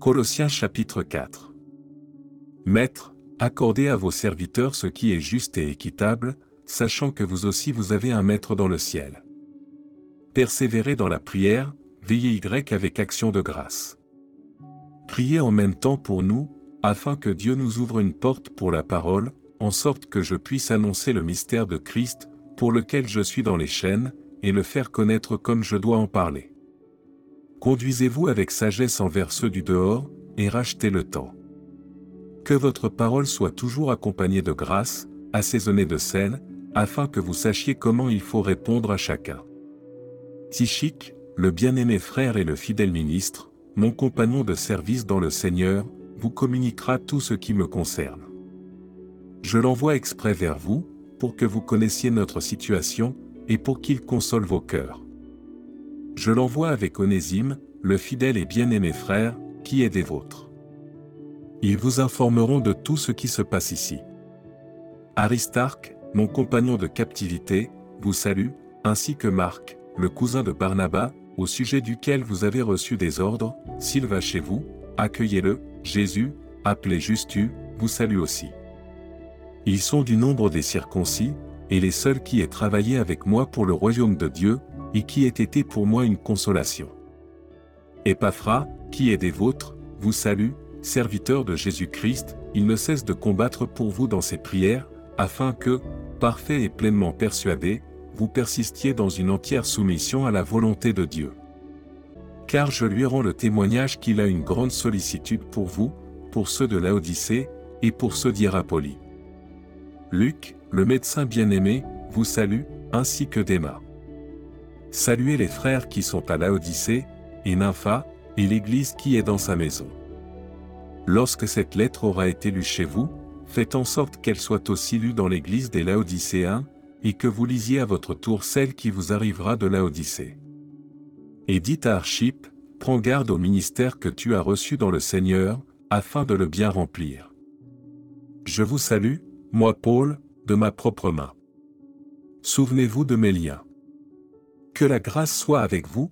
Colossiens chapitre 4. Maître, accordez à vos serviteurs ce qui est juste et équitable, sachant que vous aussi vous avez un maître dans le ciel. Persévérez dans la prière, veillez Y avec action de grâce. Priez en même temps pour nous, afin que Dieu nous ouvre une porte pour la parole, en sorte que je puisse annoncer le mystère de Christ, pour lequel je suis dans les chaînes, et le faire connaître comme je dois en parler. Conduisez-vous avec sagesse envers ceux du dehors, et rachetez le temps. Que votre parole soit toujours accompagnée de grâce, assaisonnée de sel, afin que vous sachiez comment il faut répondre à chacun. Tichique, le bien-aimé frère et le fidèle ministre, mon compagnon de service dans le Seigneur, vous communiquera tout ce qui me concerne. Je l'envoie exprès vers vous, pour que vous connaissiez notre situation, et pour qu'il console vos cœurs. Je l'envoie avec Onésime, le fidèle et bien-aimé frère, qui est des vôtres. Ils vous informeront de tout ce qui se passe ici. Aristarque, mon compagnon de captivité, vous salue, ainsi que Marc, le cousin de Barnabas, au sujet duquel vous avez reçu des ordres, s'il va chez vous, accueillez-le, Jésus, appelé Justu, vous salue aussi. Ils sont du nombre des circoncis, et les seuls qui aient travaillé avec moi pour le royaume de Dieu, et qui aient été pour moi une consolation. Epaphra, qui est des vôtres, vous salue, serviteur de Jésus-Christ, il ne cesse de combattre pour vous dans ses prières, afin que, parfait et pleinement persuadé, vous persistiez dans une entière soumission à la volonté de Dieu. Car je lui rends le témoignage qu'il a une grande sollicitude pour vous, pour ceux de Laodicée, et pour ceux d'Hierapolis. Luc, le médecin bien-aimé, vous salue, ainsi que Déma. Saluez les frères qui sont à Laodicée, et Nympha, et l'Église qui est dans sa maison. Lorsque cette lettre aura été lue chez vous, faites en sorte qu'elle soit aussi lue dans l'Église des Laodicéens, et que vous lisiez à votre tour celle qui vous arrivera de Laodicée. Et dites à Archip, prends garde au ministère que tu as reçu dans le Seigneur, afin de le bien remplir. Je vous salue, moi Paul, de ma propre main. Souvenez-vous de mes liens. Que la grâce soit avec vous,